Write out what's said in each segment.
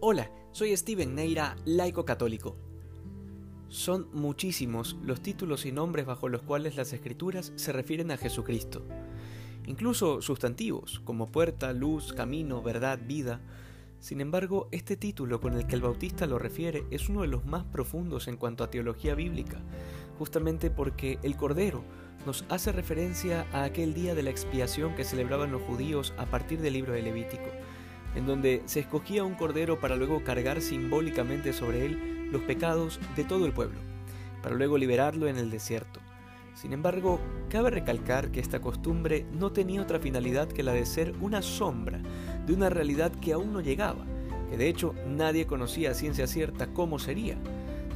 Hola, soy Steven Neira, laico católico. Son muchísimos los títulos y nombres bajo los cuales las escrituras se refieren a Jesucristo. Incluso sustantivos, como puerta, luz, camino, verdad, vida. Sin embargo, este título con el que el Bautista lo refiere es uno de los más profundos en cuanto a teología bíblica, justamente porque el Cordero nos hace referencia a aquel día de la expiación que celebraban los judíos a partir del libro de Levítico en donde se escogía un cordero para luego cargar simbólicamente sobre él los pecados de todo el pueblo, para luego liberarlo en el desierto. Sin embargo, cabe recalcar que esta costumbre no tenía otra finalidad que la de ser una sombra de una realidad que aún no llegaba, que de hecho nadie conocía a ciencia cierta cómo sería.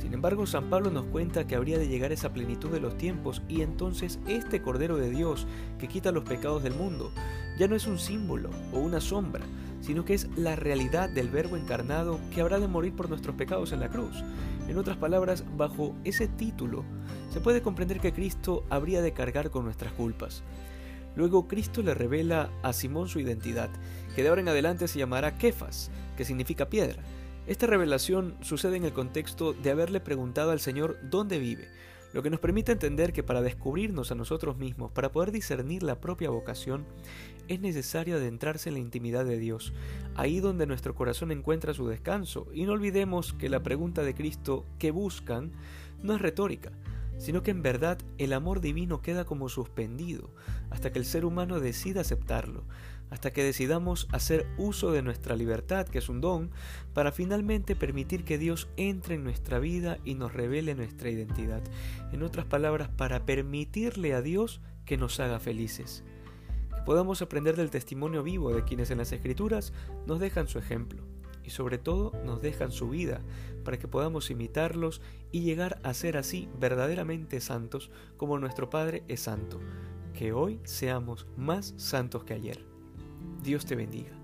Sin embargo, San Pablo nos cuenta que habría de llegar esa plenitud de los tiempos y entonces este Cordero de Dios que quita los pecados del mundo ya no es un símbolo o una sombra, sino que es la realidad del Verbo encarnado que habrá de morir por nuestros pecados en la cruz. En otras palabras, bajo ese título se puede comprender que Cristo habría de cargar con nuestras culpas. Luego Cristo le revela a Simón su identidad, que de ahora en adelante se llamará Kefas, que significa piedra. Esta revelación sucede en el contexto de haberle preguntado al Señor dónde vive, lo que nos permite entender que para descubrirnos a nosotros mismos, para poder discernir la propia vocación, es necesario adentrarse en la intimidad de Dios, ahí donde nuestro corazón encuentra su descanso, y no olvidemos que la pregunta de Cristo ¿qué buscan? no es retórica, sino que en verdad el amor divino queda como suspendido hasta que el ser humano decida aceptarlo, hasta que decidamos hacer uso de nuestra libertad, que es un don, para finalmente permitir que Dios entre en nuestra vida y nos revele nuestra identidad. En otras palabras, para permitirle a Dios que nos haga felices. Que podamos aprender del testimonio vivo de quienes en las Escrituras nos dejan su ejemplo y sobre todo nos dejan su vida para que podamos imitarlos y llegar a ser así verdaderamente santos como nuestro Padre es santo. Que hoy seamos más santos que ayer. Dios te bendiga.